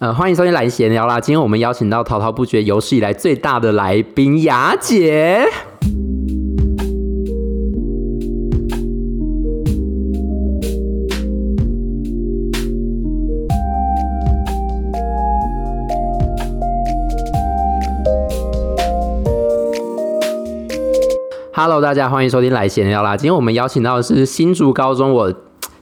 呃，欢迎收听来闲聊啦！今天我们邀请到滔滔不绝有史以来最大的来宾雅姐。Hello，大家欢迎收听来闲聊啦！今天我们邀请到的是新竹高中我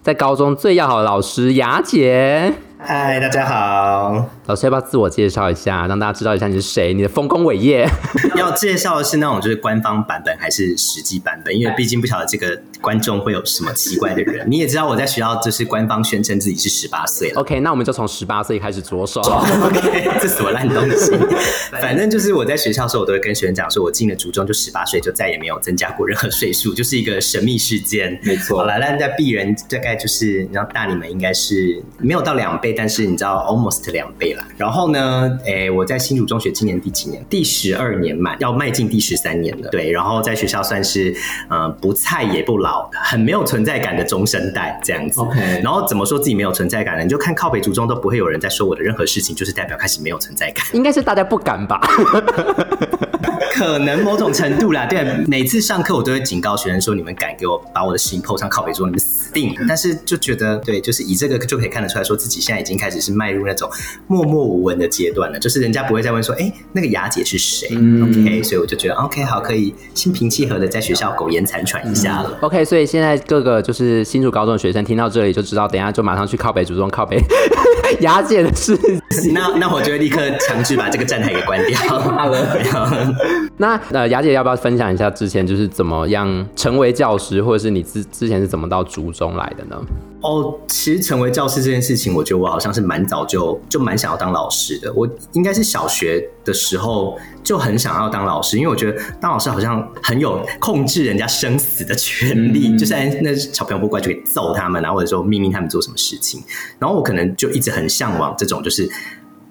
在高中最要好的老师雅姐。嗨，大家好。老师要不要自我介绍一下，让大家知道一下你是谁？你的丰功伟业。要介绍的是那种就是官方版本还是实际版本？因为毕竟不晓得这个观众会有什么奇怪的人。你也知道我在学校就是官方宣称自己是十八岁了。OK，那我们就从十八岁开始着手。OK，这什么烂东西？反正就是我在学校的时候，我都会跟学生讲说，我进了竹中就十八岁，就再也没有增加过任何岁数，就是一个神秘事件。没错。好了，那在鄙人大概就是，你知道大你们应该是没有到两倍，但是你知道 almost 两倍了。然后呢？诶、欸，我在新竹中学今年第几年？第十二年满，要迈进第十三年了。对，然后在学校算是呃不菜也不老，很没有存在感的中生代这样子。OK，然后怎么说自己没有存在感呢？你就看靠北族中都不会有人在说我的任何事情，就是代表开始没有存在感。应该是大家不敢吧？可能某种程度啦。对，每次上课我都会警告学生说：你们敢给我把我的事情 po 上靠北桌，你们死定。但是就觉得对，就是以这个就可以看得出来说自己现在已经开始是迈入那种默默无闻的阶段了，就是人家不会再问说，哎、欸，那个雅姐是谁、嗯、？OK，所以我就觉得 OK，好，可以心平气和的在学校苟延残喘一下了、嗯。OK，所以现在各个就是新竹高中的学生听到这里就知道，等一下就马上去靠北竹中靠北 雅姐的事。那那我就会立刻强制把这个站台给关掉。好了，那呃，雅姐要不要分享一下之前就是怎么样成为教师，或者是你之之前是怎么到竹中来的呢？哦，其实成为教师这件事情，我觉得我好像是蛮早就就蛮想要当老师的。我应该是小学的时候就很想要当老师，因为我觉得当老师好像很有控制人家生死的权利，嗯、就是那小朋友不乖就可以揍他们，然后或者说命令他们做什么事情。然后我可能就一直很向往这种，就是。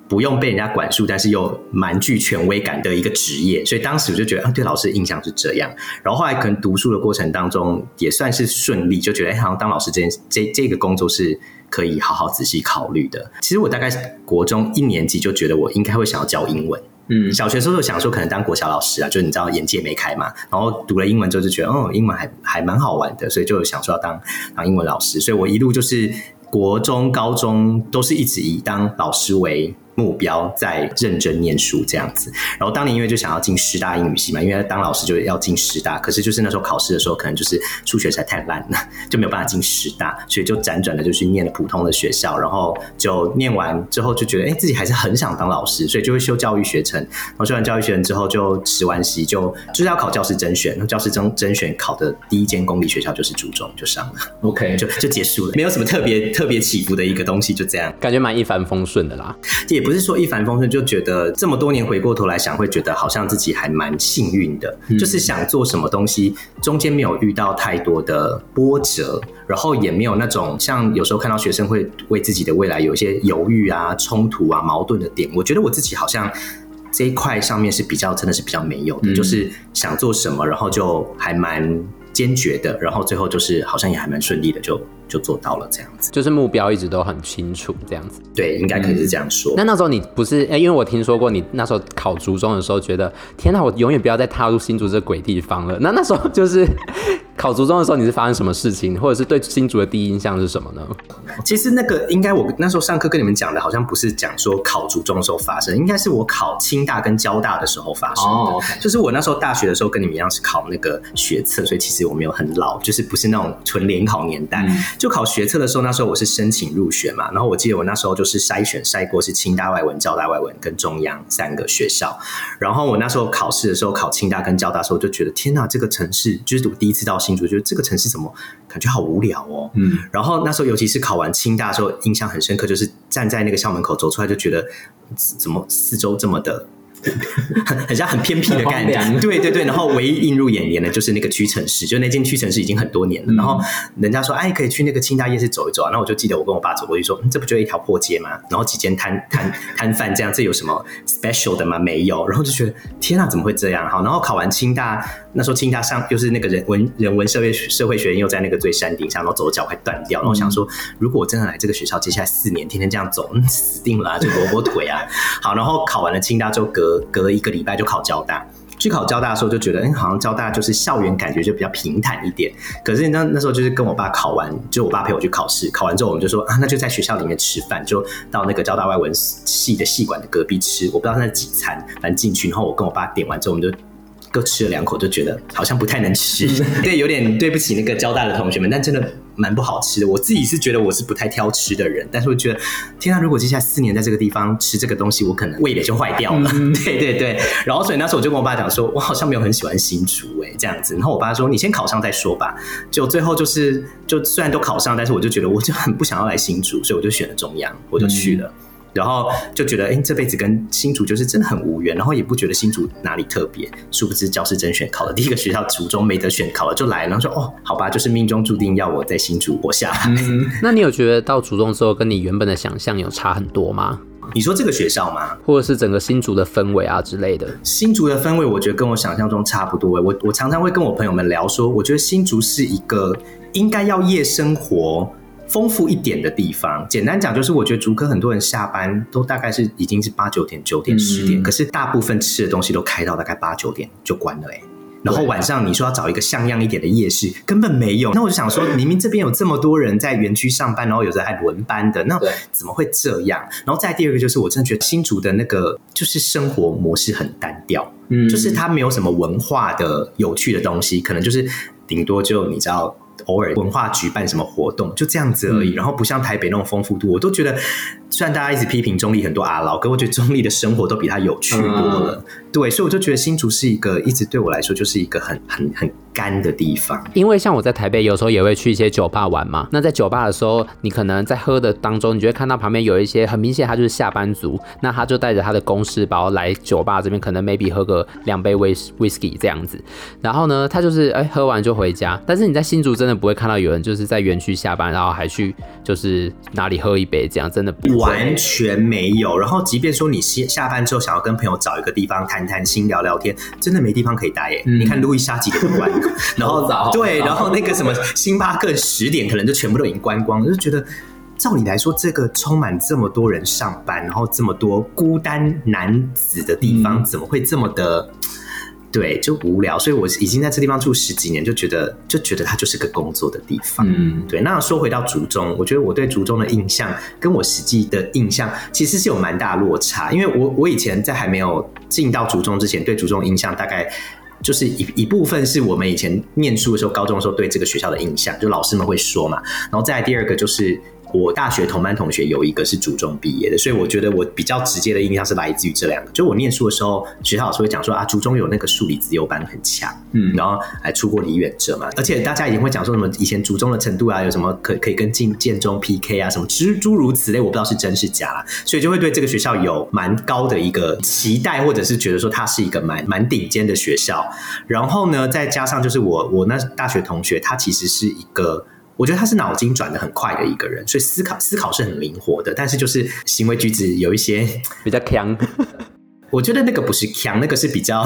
不用被人家管束，但是又蛮具权威感的一个职业，所以当时我就觉得，啊，对老师的印象是这样。然后后来可能读书的过程当中也算是顺利，就觉得，哎，好像当老师这件这这个工作是可以好好仔细考虑的。其实我大概国中一年级就觉得我应该会想要教英文，嗯，小学时候就想说可能当国小老师啊，就你知道眼界没开嘛。然后读了英文之后就觉得，哦，英文还还蛮好玩的，所以就想说要当当英文老师。所以我一路就是国中、高中都是一直以当老师为目标在认真念书这样子，然后当年因为就想要进师大英语系嘛，因为当老师就要进师大，可是就是那时候考试的时候，可能就是数学实在太烂了，就没有办法进师大，所以就辗转的就去念了普通的学校，然后就念完之后就觉得，哎，自己还是很想当老师，所以就会修教育学程，然后修完教育学程之后就实完习，就就是要考教师甄选，教师甄甄选考的第一间公立学校就是初中，就上了，OK，就就结束了，没有什么特别特别起伏的一个东西，就这样，感觉蛮一帆风顺的啦，也。不是说一帆风顺，就觉得这么多年回过头来想，会觉得好像自己还蛮幸运的，嗯，就是想做什么东西，中间没有遇到太多的波折，然后也没有那种像有时候看到学生会为自己的未来有一些犹豫啊、冲突啊、矛盾的点，我觉得我自己好像这一块上面是比较真的是比较没有的，嗯，就是想做什么，然后就还蛮坚决的，然后最后就是好像也还蛮顺利的就。就做到了这样子，就是目标一直都很清楚，这样子。对，应该可以是这样说。嗯、那那时候你不是，因为我听说过你那时候考竹中的时候，觉得天哪，我永远不要再踏入新竹这鬼地方了。那那时候就是 考竹中的时候，你是发生什么事情，或者是对新竹的第一印象是什么呢？其实那个应该我那时候上课跟你们讲的，好像不是讲说考竹中的时候发生，应该是我考清大跟交大的时候发生的。哦 okay、就是我那时候大学的时候跟你们一样是考那个学测，所以其实我没有很老，就是不是那种纯联考年代。嗯就考学测的时候，那时候我是申请入学嘛，然后我记得我那时候就是筛选筛过是清大外文、交大外文跟中央三个学校，然后我那时候考试的时候考清大跟交大的时候，我就觉得天呐，这个城市就是我第一次到新竹，觉得这个城市怎么感觉好无聊哦，嗯，然后那时候尤其是考完清大的时候，印象很深刻，就是站在那个校门口走出来就觉得怎么四周这么的。很很像很偏僻的概念，对对对。然后唯一映入眼帘的就是那个屈臣氏，就那间屈臣氏已经很多年了。嗯、然后人家说，哎，可以去那个清大夜市走一走啊。那我就记得我跟我爸走过去说，嗯、这不就一条破街吗？然后几间摊摊摊贩这样，这有什么 special 的吗？没有。然后就觉得天啊，怎么会这样？好，然后考完清大那时候清大上又是那个人文人文社会社会学院又在那个最山顶上，然后走的脚快断掉。然后我想说，如果我真的来这个学校，接下来四年天天这样走，死定了，啊，就萝卜腿啊。好，然后考完了清大之后，隔隔了一个礼拜就考交大。去考交大的时候就觉得，哎，好像交大就是校园感觉就比较平坦一点。可是那那时候就是跟我爸考完，就我爸陪我去考试，考完之后我们就说啊，那就在学校里面吃饭，就到那个交大外文系的系馆的隔壁吃。我不知道那几餐，反正进去，然后我跟我爸点完之后，我们就。各吃了两口，就觉得好像不太能吃，对，有点对不起那个交大的同学们，但真的蛮不好吃的。我自己是觉得我是不太挑吃的人，但是我觉得，天啊，如果接下来四年在这个地方吃这个东西，我可能胃也就坏掉了。嗯、对对对，然后所以那时候我就跟我爸讲说，我好像没有很喜欢新竹哎、欸，这样子。然后我爸说，你先考上再说吧。就最后就是，就虽然都考上，但是我就觉得我就很不想要来新竹，所以我就选了中央，我就去了。嗯然后就觉得，哎，这辈子跟新竹就是真的很无缘，然后也不觉得新竹哪里特别。殊不知，教师甄选考了第一个学校，竹中没得选，考了就来了。然后说，哦，好吧，就是命中注定要我在新竹活下来。嗯，那你有觉得到竹中之后，跟你原本的想象有差很多吗？你说这个学校吗？或者是整个新竹的氛围啊之类的？新竹的氛围，我觉得跟我想象中差不多。我我常常会跟我朋友们聊说，我觉得新竹是一个应该要夜生活。丰富一点的地方，简单讲就是，我觉得竹科很多人下班都大概是已经是八九点、九点、十点，嗯，可是大部分吃的东西都开到大概八九点就关了哎。然后晚上你说要找一个像样一点的夜市，根本没有。那我就想说，明明这边有这么多人在园区上班，然后有时候还轮班的，那怎么会这样？然后再第二个就是，我真的觉得新竹的那个就是生活模式很单调，嗯，就是它没有什么文化的有趣的东西，可能就是顶多就你知道。偶尔文化举办什么活动，就这样子而已。然后不像台北那种丰富度，我都觉得，虽然大家一直批评中立很多阿老，可我觉得中立的生活都比他有趣多了。对，所以我就觉得新竹是一个一直对我来说就是一个很很很干的地方。因为像我在台北有时候也会去一些酒吧玩嘛。那在酒吧的时候，你可能在喝的当中，你就会看到旁边有一些很明显他就是下班族，那他就带着他的公事包来酒吧这边，可能 maybe 喝个两杯威威士忌这样子。然后呢，他就是哎、欸、喝完就回家。但是你在新竹真的不会看到有人就是在园区下班，然后还去就是哪里喝一杯这样，真的完全没有。然后即便说你下下班之后想要跟朋友找一个地方谈谈心。聊聊天，真的没地方可以待耶。嗯、你看路易莎几点关？然后早对，然后那个什么星巴克十点可能就全部都已经关光了，就觉得照理来说，这个充满这么多人上班，然后这么多孤单男子的地方，怎么会这么的？对，就无聊，所以我已经在这地方住十几年，就觉得就觉得它就是个工作的地方。嗯，对。那说回到竹中，我觉得我对竹中的印象跟我实际的印象其实是有蛮大落差，因为我我以前在还没有进到竹中之前，对竹中的印象大概就是一一部分是我们以前念书的时候，高中的时候对这个学校的印象，就老师们会说嘛，然后再来第二个就是。我大学同班同学有一个是主中毕业的，所以我觉得我比较直接的印象是来自于这两个。就我念书的时候，学校老师会讲说啊，竹中有那个数理自由班很强，嗯，然后还出过李远哲嘛，而且大家已经会讲说什么以前竹中的程度啊，有什么可可以跟进建中 PK 啊，什么诸诸如此类，我不知道是真是假啦，所以就会对这个学校有蛮高的一个期待，或者是觉得说它是一个蛮蛮顶尖的学校。然后呢，再加上就是我我那大学同学，他其实是一个。我觉得他是脑筋转的很快的一个人，所以思考思考是很灵活的，但是就是行为举止有一些 比较强。我觉得那个不是强，那个是比较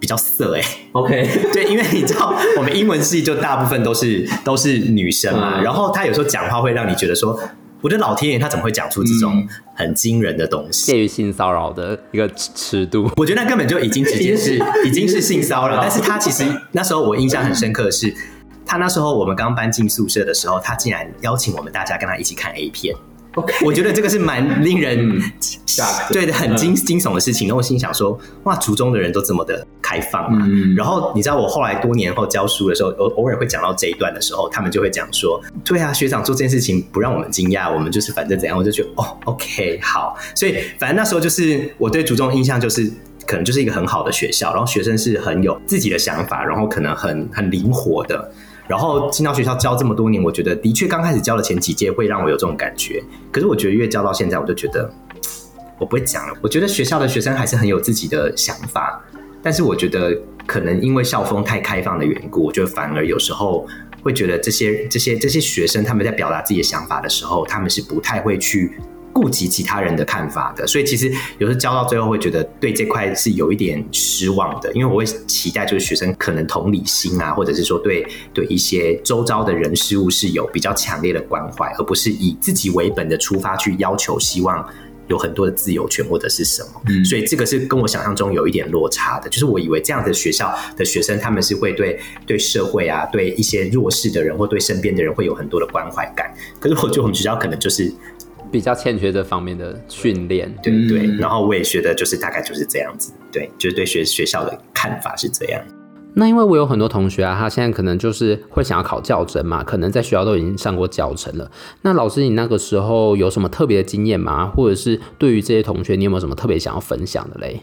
比较色哎、欸。OK，对，因为你知道我们英文系就大部分都是都是女生嘛，嗯、然后他有时候讲话会让你觉得说，我的老天爷，他怎么会讲出这种很惊人的东西？介于性骚扰的一个尺度，我觉得那根本就已经直接是已经是性骚扰，但是他其实那时候我印象很深刻的是。他那时候我们刚搬进宿舍的时候，他竟然邀请我们大家跟他一起看 A 片。我觉得这个是蛮令人对的很惊惊悚的事情。然后我心想说，哇，族中的人都这么的开放嘛。然后你知道我后来多年后教书的时候，偶偶尔会讲到这一段的时候，他们就会讲说，对啊，学长做这件事情不让我们惊讶，我们就是反正怎样，我就觉得哦，OK，好。所以反正那时候就是我对族中印象就是，可能就是一个很好的学校，然后学生是很有自己的想法，然后可能很很灵活的。然后进到学校教这么多年，我觉得的确刚开始教的前几届会让我有这种感觉。可是我觉得越教到现在，我就觉得 我不会讲了。我觉得学校的学生还是很有自己的想法，但是我觉得可能因为校风太开放的缘故，我觉得反而有时候会觉得这些这些这些学生他们在表达自己的想法的时候，他们是不太会去顾及其他人的看法的。所以其实有时候教到最后会觉得对这块是有一点失望的，因为我会期待就是学生可能同理心啊，或者是说对对一些周遭的人事物是有比较强烈的关怀，而不是以自己为本的出发去要求，希望。有很多的自由权或者是什么，嗯，所以这个是跟我想象中有一点落差的。就是我以为这样的学校的学生，他们是会对对社会啊，对一些弱势的人或对身边的人会有很多的关怀感。可是我觉得我们学校可能就是比较欠缺这方面的训练，对对。然后我也觉得就是大概就是这样子，对，就是对学学校的看法是这样。那因为我有很多同学啊，他现在可能就是会想要考教甄嘛，可能在学校都已经上过教程了。那老师，你那个时候有什么特别的经验吗？或者是对于这些同学，你有没有什么特别想要分享的嘞？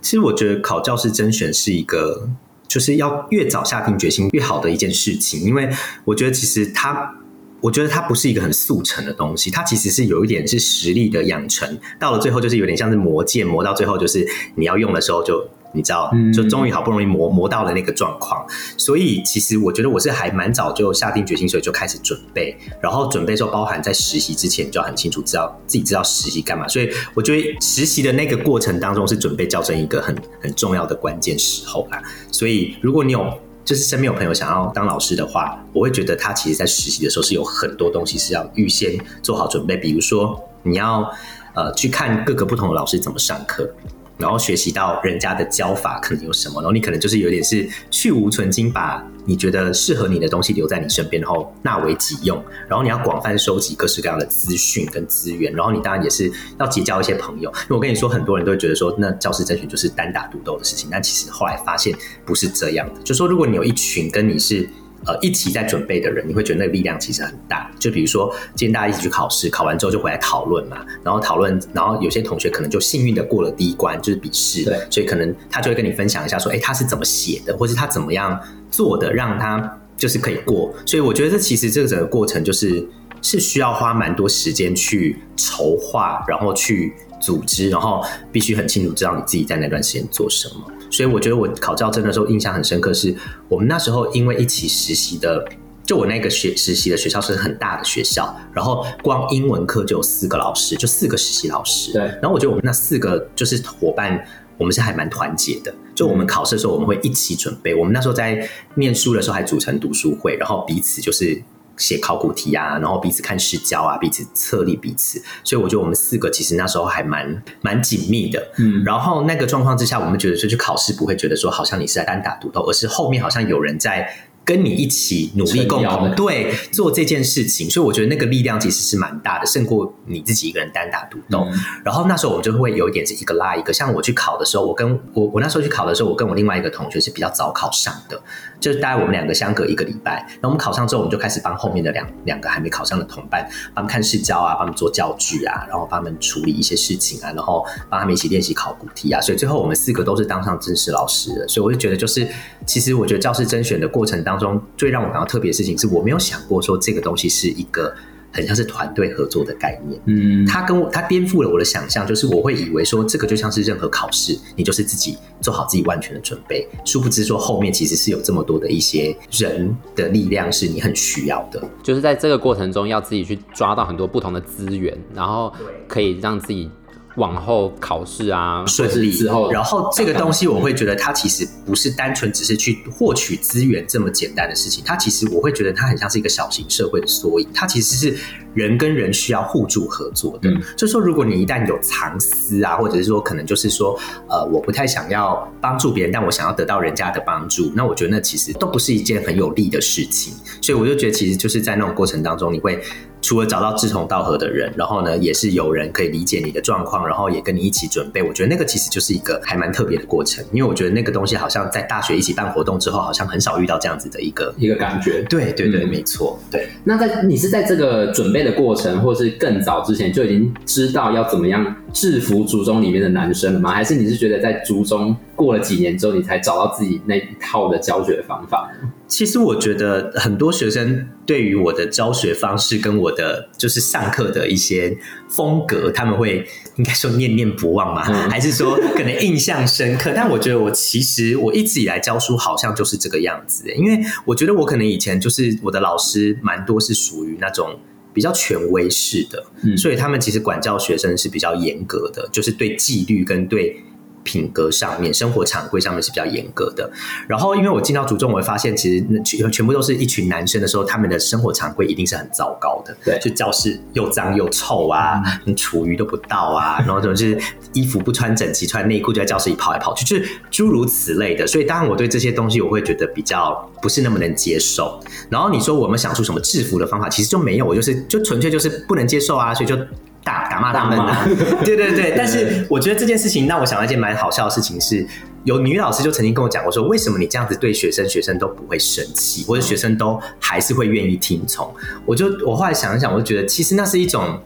其实我觉得考教师甄选是一个，就是要越早下定决心越好的一件事情，因为我觉得其实它，我觉得它不是一个很速成的东西，它其实是有一点是实力的养成，到了最后就是有点像是磨剑，磨到最后就是你要用的时候就。你知道，就终于好不容易磨磨到了那个状况，所以其实我觉得我是还蛮早就下定决心，所以就开始准备。然后准备的时候，包含在实习之前，你就要很清楚知道自己知道实习干嘛。所以我觉得实习的那个过程当中，是准备教甄一个很很重要的关键时候啦。所以如果你有就是身边有朋友想要当老师的话，我会觉得他其实在实习的时候是有很多东西是要预先做好准备，比如说你要呃去看各个不同的老师怎么上课。然后学习到人家的教法可能有什么，然后你可能就是有点是去无存菁，把你觉得适合你的东西留在你身边，然后纳为己用。然后你要广泛收集各式各样的资讯跟资源，然后你当然也是要结交一些朋友。因为我跟你说，很多人都会觉得说，那教师甄选就是单打独斗的事情，但其实后来发现不是这样的。就说如果你有一群跟你是。呃，一起在准备的人，你会觉得那个力量其实很大。就比如说，今天大家一起去考试，考完之后就回来讨论嘛，然后讨论，然后有些同学可能就幸运的过了第一关，就是笔试。对，所以可能他就会跟你分享一下，说，哎，他是怎么写的，或是他怎么样做的，让他就是可以过。所以我觉得这其实这个整个过程就是是需要花蛮多时间去筹划，然后去组织，然后必须很清楚知道你自己在那段时间做什么。所以我觉得我考教证的时候印象很深刻，是我们那时候因为一起实习的，就我那个学实习的学校是很大的学校，然后光英文课就有四个老师，就四个实习老师。对。然后我觉得我们那四个就是伙伴，我们是还蛮团结的。就我们考试的时候，我们会一起准备。我们那时候在念书的时候还组成读书会，然后彼此就是。写考古题啊，然后彼此看视角啊，彼此策力彼此，所以我觉得我们四个其实那时候还蛮蛮紧密的。嗯，然后那个状况之下，我们觉得说去考试不会觉得说好像你是在单打独斗，而是后面好像有人在。跟你一起努力共同对做这件事情，所以我觉得那个力量其实是蛮大的，胜过你自己一个人单打独斗。嗯。然后那时候我们就会有一点是一个拉一个，像我去考的时候，我跟我我那时候去考的时候，我跟我另外一个同学是比较早考上的，就是大概我们两个相隔一个礼拜。然后我们考上之后，我们就开始帮后面的两两个还没考上的同伴，帮他们看试教啊，帮他们做教具啊，然后帮他们处理一些事情啊，然后帮他们一起练习考古题啊。所以最后我们四个都是当上正式老师的。所以我就觉得，就是其实我觉得教师甄选的过程当中，最让我感到特别的事情是我没有想过说这个东西是一个很像是团队合作的概念。嗯，他跟我他颠覆了我的想象，就是我会以为说这个就像是任何考试，你就是自己做好自己万全的准备，殊不知说后面其实是有这么多的一些人的力量是你很需要的。就是在这个过程中要自己去抓到很多不同的资源，然后可以让自己。往后考试啊，顺利之后，然后这个东西我会觉得它其实不是单纯只是去获取资源这么简单的事情，它其实我会觉得它很像是一个小型社会的缩影，它其实是人跟人需要互助合作的。嗯，就是说如果你一旦有藏私啊，或者是说可能就是说呃我不太想要帮助别人，但我想要得到人家的帮助，那我觉得那其实都不是一件很有利的事情。所以我就觉得其实就是在那种过程当中，你会。除了找到志同道合的人，然后呢，也是有人可以理解你的状况，然后也跟你一起准备。我觉得那个其实就是一个还蛮特别的过程，因为我觉得那个东西好像在大学一起办活动之后，好像很少遇到这样子的一个一个感觉。对对对，没错。对。那在你是在这个准备的过程，或是更早之前就已经知道要怎么样制服族中里面的男生了吗？还是你是觉得在族中过了几年之后，你才找到自己那一套的教学方法？其实我觉得很多学生对于我的教学方式跟我的就是上课的一些风格，他们会应该说念念不忘嘛？嗯、还是说可能印象深刻？但我觉得我其实我一直以来教书好像就是这个样子，因为我觉得我可能以前就是我的老师蛮多是属于那种比较权威式的，嗯，所以他们其实管教学生是比较严格的，就是对纪律跟对。品格上面，生活常规上面是比较严格的。然后，因为我进到组中，我会发现其实全全部都是一群男生的时候，他们的生活常规一定是很糟糕的。对，就教室又脏又臭啊，你厨余都不倒啊，然后就是衣服不穿整齐，穿内裤就在教室里跑来跑去，就是诸如此类的。所以，当然我对这些东西我会觉得比较不是那么能接受。然后你说我们想出什么制服的方法，其实就没有，我就是就纯粹就是不能接受啊，所以就。打打骂他们啊，对对对。但是我觉得这件事情让我想到一件蛮好笑的事情是，有女老师就曾经跟我讲过说，为什么你这样子对学生，学生都不会生气，或者学生都还是会愿意听从？我就我后来想一想，我就觉得其实那是一种，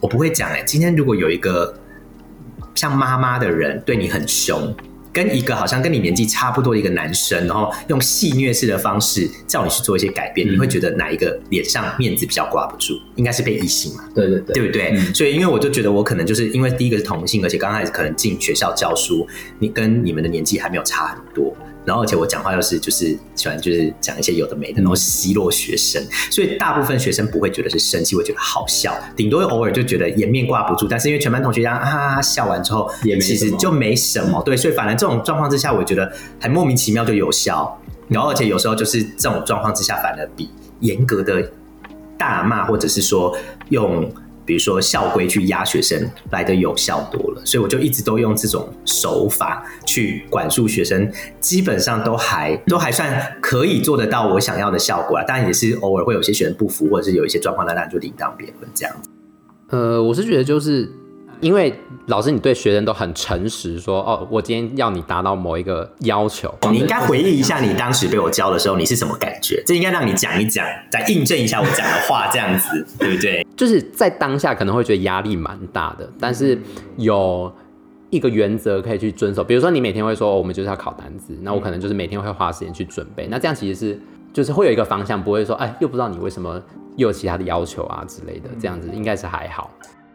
我不会讲哎、欸。今天如果有一个像妈妈的人对你很凶。跟一个好像跟你年纪差不多的一个男生，然后用戏虐式的方式叫你去做一些改变，嗯、你会觉得哪一个脸上面子比较挂不住？应该是被异性嘛？对对对，对不对？嗯、所以因为我就觉得我可能就是因为第一个是同性，而且刚开始可能进学校教书，你跟你们的年纪还没有差很多。然后，而且我讲话又是就是喜欢就是讲一些有的没的，然后奚落学生，所以大部分学生不会觉得是生气，会觉得好笑，顶多偶尔就觉得颜面挂不住。但是因为全班同学这样啊笑完之后，也其实就没什么。对，所以反而这种状况之下，我觉得很莫名其妙就有效。然后，而且有时候就是这种状况之下，反而比严格的大骂或者是说用。比如说校规去压学生来得有效多了，所以我就一直都用这种手法去管束学生，基本上都还都还算可以做得到我想要的效果啊。当然也是偶尔会有些学生不服，或者是有一些状况，那当然就另当别论这样子。呃，我是觉得就是。因为老师，你对学生都很诚实，说哦，我今天要你达到某一个要求。你应该回忆一下你当时被我教的时候，你是什么感觉？这应该让你讲一讲，再印证一下我讲的话，这样子 对不对？就是在当下可能会觉得压力蛮大的，但是有一个原则可以去遵守。比如说，你每天会说，哦，我们就是要考单子，那我可能就是每天会花时间去准备。那这样其实是就是会有一个方向，不会说哎，又不知道你为什么又有其他的要求啊之类的。这样子应该是还好。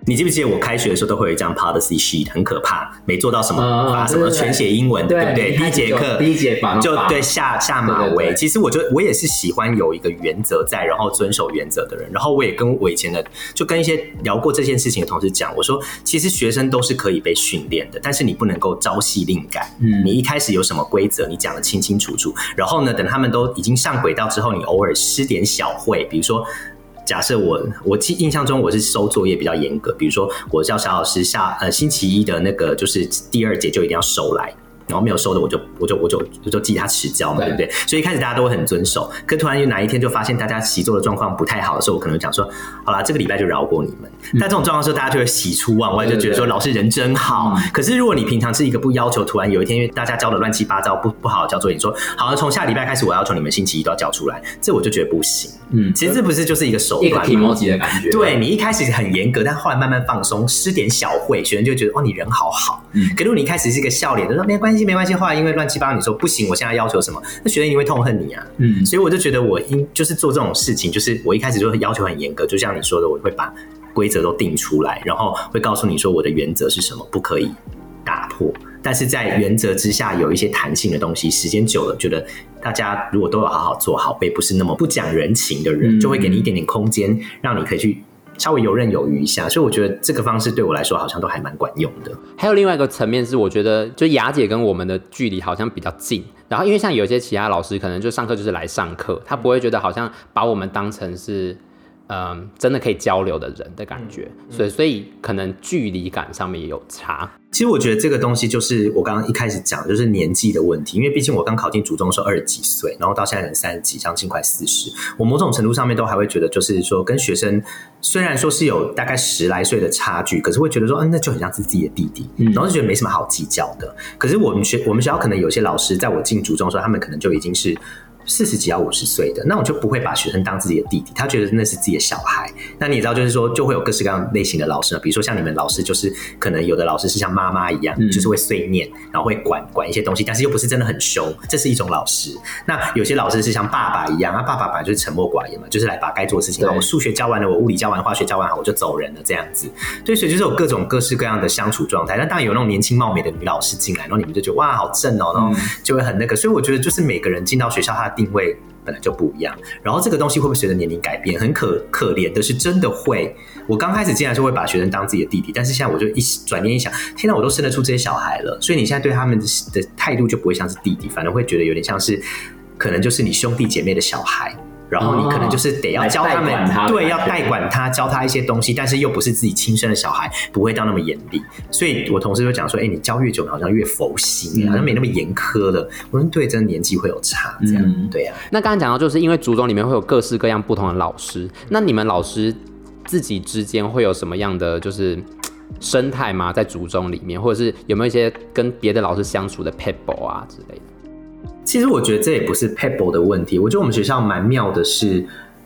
你记不记得我开学的时候都会有一张 policy sheet，很可怕，没做到什么把什么全写英文，对不对？第一节课，第一节就对下下马威。其实我就我也是喜欢有一个原则在，然后遵守原则的人。然后我也跟我以前的就跟一些聊过这件事情的同事讲，我说其实学生都是可以被训练的，但是你不能够朝夕令改。嗯，你一开始有什么规则，你讲的清清楚楚。然后呢，等他们都已经上轨道之后，你偶尔施点小惠，比如说。假设我我记印象中我是收作业比较严格，比如说我叫小老师下呃星期一的那个就是第二节就一定要收来。然后没有收的，我就我就我就我就记他迟交嘛，对不对？所以一开始大家都会很遵守，可突然有哪一天就发现大家习作的状况不太好的时候，我可能讲说，好啦，这个礼拜就饶过你们。嗯、但这种状况时候，大家就会喜出望外，就觉得说老师人真好。可是如果你平常是一个不要求，突然有一天因为大家教的乱七八糟，不不好好交作业，你说好，从下礼拜开始我要求你们星期一都要交出来，这我就觉得不行。嗯，其实这不是就是一个手段，提莫吉的感觉。对，你一开始很严格，但后来慢慢放松，施点小惠，学生就觉得哦，你人好好。嗯，可如果你一开始是一个笑脸，就说没关系没关系，后来因为乱七八糟，你说不行，我现在要求什么？那学生一定会痛恨你啊。嗯，所以我就觉得我应就是做这种事情，就是我一开始就会要求很严格，就像你说的，我会把规则都定出来，然后会告诉你说我的原则是什么，不可以打破。但是在原则之下有一些弹性的东西，时间久了，觉得大家如果都有好好做好，被不是那么不讲人情的人，就会给你一点点空间，让你可以去。稍微游刃有余一下，所以我觉得这个方式对我来说好像都还蛮管用的。还有另外一个层面是，我觉得就雅姐跟我们的距离好像比较近。然后因为像有些其他老师，可能就上课就是来上课，他不会觉得好像把我们当成是嗯真的可以交流的人的感觉，所以所以可能距离感上面也有差。其实我觉得这个东西就是我刚刚一开始讲，就是年纪的问题。因为毕竟我刚考进竹中的时候二十几岁，然后到现在人三十几，将近快四十。我某种程度上面都还会觉得，就是说跟学生虽然说是有大概十来岁的差距，可是会觉得说，嗯，那就很像是自己的弟弟，然后就觉得没什么好计较的。可是我们学我们学校可能有些老师，在我进竹中的时候，他们可能就已经是。四十几到五十岁的，那我就不会把学生当自己的弟弟，他觉得那是自己的小孩。那你也知道，就是说，就会有各式各样类型的老师呢，比如说像你们老师，就是可能有的老师是像妈妈一样，嗯、就是会碎念，然后会管管一些东西，但是又不是真的很凶，这是一种老师。那有些老师是像爸爸一样，啊，爸爸本来就是沉默寡言嘛，就是来把该做的事情，对我数学教完了，我物理教完，化学教完好，我就走人了这样子。对，所以就是有各种各式各样的相处状态。那当然有那种年轻貌美的女老师进来，然后你们就觉得哇，好正哦，然后就会很那个。所以我觉得就是每个人进到学校，他的定位。本来就不一样。然后这个东西会不会随着年龄改变？很可可怜的是，真的会。我刚开始进来就会把学生当自己的弟弟，但是现在我就一转念一想，现在，我都生得出这些小孩了，所以你现在对他们的态度就不会像是弟弟，反而会觉得有点像是，可能就是你兄弟姐妹的小孩。然后你可能就是得要教他们，哦、他对，要代管他，教他一些东西，但是又不是自己亲生的小孩，不会到那么严厉。所以我同事就讲说：“哎，你教越久，好像越佛心，嗯、好像没那么严苛了。”我说：“对，真的年纪会有差，这样、嗯、对呀、啊。”那刚刚讲到，就是因为族中里面会有各式各样不同的老师，那你们老师自己之间会有什么样的就是生态吗？在族中里面，或者是有没有一些跟别的老师相处的 pebble 啊之类的？其实我觉得这也不是 Pebble 的问题。我觉得我们学校蛮妙的是，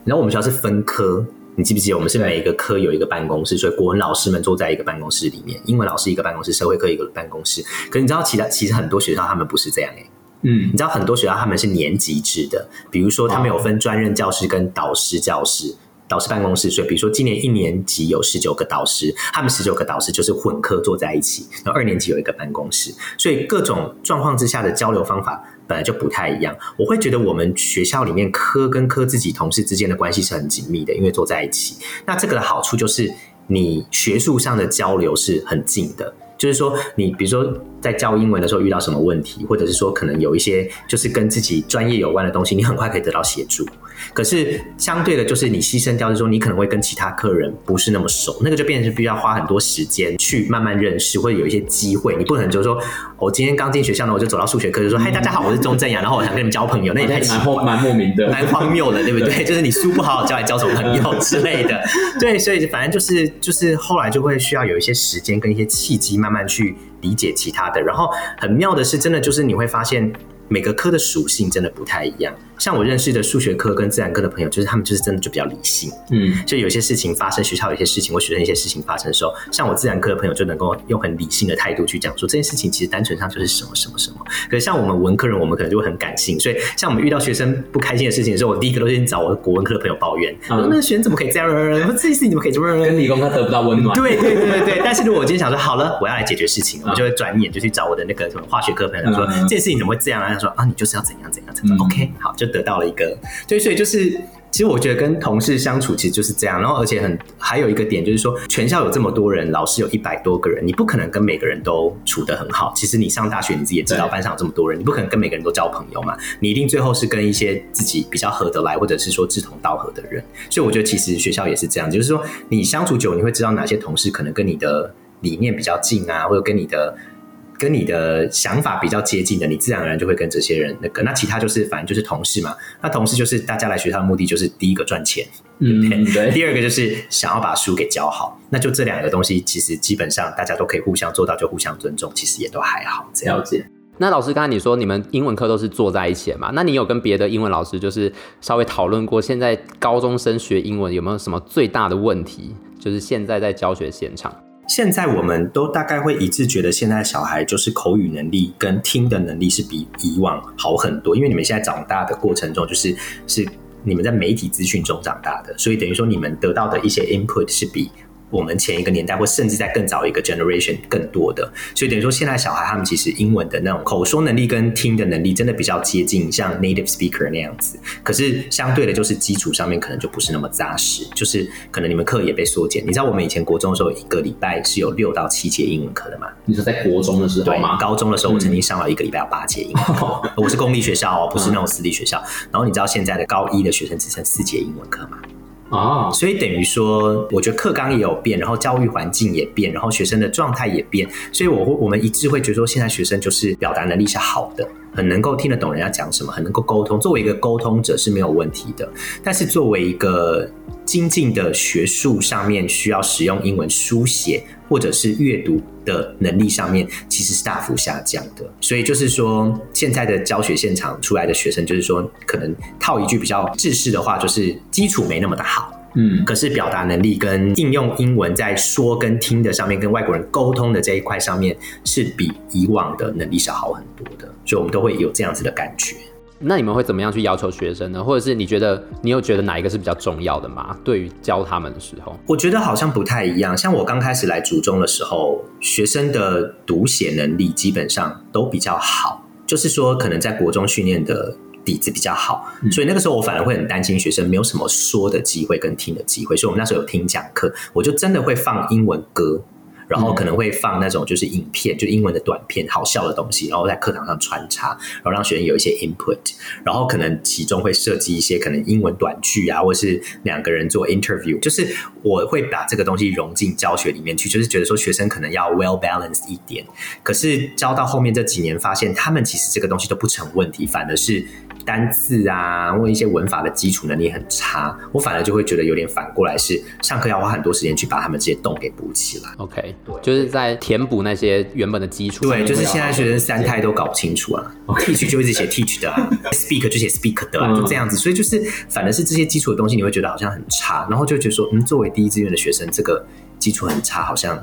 然后我们学校是分科，你记不记得？我们是每一个科有一个办公室，所以国文老师们坐在一个办公室里面，英文老师一个办公室，社会科一个办公室。可是你知道，其他其实很多学校他们不是这样诶、欸。嗯，你知道很多学校他们是年级制的，比如说他们有分专任教师跟导师教室。导师办公室，所以比如说今年一年级有十九个导师，他们十九个导师就是混科坐在一起。然后二年级有一个办公室，所以各种状况之下的交流方法本来就不太一样。我会觉得我们学校里面科跟科自己同事之间的关系是很紧密的，因为坐在一起。那这个的好处就是你学术上的交流是很近的。就是说，你比如说在教英文的时候遇到什么问题，或者是说可能有一些就是跟自己专业有关的东西，你很快可以得到协助。可是相对的，就是你牺牲掉的时候，你可能会跟其他客人不是那么熟，那个就变成是必须要花很多时间去慢慢认识，或者有一些机会，你不能就是说，我今天刚进学校呢，我就走到数学课就说，嗨，大家好，我是钟正阳，然后我想跟你们交朋友，那也太奇怪，蛮莫名的，蛮荒谬的，对不对？就是你书不好好教，来交什么朋友之类的。对，所以反正就是就是后来就会需要有一些时间跟一些契机慢慢去理解其他的，然后很妙的是，真的就是你会发现。每个科的属性真的不太一样，像我认识的数学科跟自然科的朋友，就是他们就是真的就比较理性，嗯，就有些事情发生，学校有些事情或学生一些事情发生的时候，像我自然科的朋友就能够用很理性的态度去讲说这件事情其实单纯上就是什么什么什么。可是像我们文科人，我们可能就会很感性，所以像我们遇到学生不开心的事情的时候，我第一个都先找我的国文科的朋友抱怨，嗯、那学生怎么可以这样？这件事情怎么可以这样？跟理工科得不到温暖。对对对对对。但是如果我今天想说好了，我要来解决事情，嗯、我就会转眼就去找我的那个什么化学科朋友说、嗯、这件事情怎么会这样啊？他说啊，你就是要怎样。怎样怎样怎样？OK，好，就得到了一个。对，所以就是，其实我觉得跟同事相处其实就是这样。然后，而且很还有一个点就是说，全校有这么多人，老师有一百多个人，你不可能跟每个人都处得很好。其实你上大学你自己也知道，班上有这么多人，你不可能跟每个人都交朋友嘛。你一定最后是跟一些自己比较合得来，或者是说志同道合的人。所以我觉得其实学校也是这样，就是说你相处久，你会知道哪些同事可能跟你的理念比较近啊，或者跟你的。跟你的想法比较接近的，你自然而然就会跟这些人那个。那其他就是反正就是同事嘛。那同事就是大家来学校的目的就是第一个赚钱，对不对？嗯，对。第二个就是想要把书给教好。那就这两个东西，其实基本上大家都可以互相做到，就互相尊重，其实也都还好。这样子。那老师刚才你说你们英文课都是坐在一起的嘛？那你有跟别的英文老师就是稍微讨论过，现在高中生学英文有没有什么最大的问题？就是现在在教学现场。现在我们都大概会一致觉得，现在小孩就是口语能力跟听的能力是比以往好很多。因为你们现在长大的过程中，就是是你们在媒体资讯中长大的，所以等于说你们得到的一些 input 是比。我们前一个年代，或甚至在更早一个 generation 更多的，所以等于说，现在小孩他们其实英文的那种口说能力跟听的能力，真的比较接近像 native speaker 那样子。可是相对的，就是基础上面可能就不是那么扎实，就是可能你们课也被缩减。你知道我们以前国中的时候，一个礼拜是有六到七节英文课的嘛？你说在国中的时候吗？对，高中的时候我曾经上了一个礼拜有八节英文课。我是公立学校哦，不是那种私立学校。然后你知道现在的高一的学生只剩四节英文课吗？哦，所以等于说，我觉得课纲也有变，然后教育环境也变，然后学生的状态也变，所以我会我们一致会觉得说，现在学生就是表达能力是好的，很能够听得懂人家讲什么，很能够沟通。作为一个沟通者是没有问题的，但是作为一个精进的学术上面需要使用英文书写或者是阅读的能力上面，其实是大幅下降的。所以就是说，现在的教学现场出来的学生，就是说，可能套一句比较制式的话，就是基础没那么的好。嗯，可是表达能力跟应用英文在说跟听的上面，跟外国人沟通的这一块上面，是比以往的能力是好很多的。所以我们都会有这样子的感觉。那你们会怎么样去要求学生呢？或者是你觉得你有觉得哪一个是比较重要的吗？对于教他们的时候，我觉得好像不太一样。像我刚开始来族中的时候，学生的读写能力基本上都比较好，就是说可能在国中训练的底子比较好，所以那个时候我反而会很担心学生没有什么说的机会跟听的机会，所以我们那时候有听讲课，我就真的会放英文歌。然后可能会放那种就是影片，就英文的短片，好笑的东西，然后在课堂上穿插，然后让学生有一些 input，然后可能其中会设计一些可能英文短句啊，或是两个人做 interview，就是我会把这个东西融进教学里面去，就是觉得说学生可能要 well balanced 一点。可是教到后面这几年，发现他们其实这个东西都不成问题，反而是。单字啊，或一些文法的基础能力很差，我反而就会觉得有点反过来，是上课要花很多时间去把他们这些洞给补起来。OK，对，就是在填补那些原本的基础。对，就是现在学生三胎都搞不清楚啊，teach 就一直写 teach 的啊，speak 就写 speak 的啊，就这样子。所以就是反而是这些基础的东西，你会觉得好像很差，然后就觉得说，嗯，作为第一志愿的学生，这个基础很差，好像。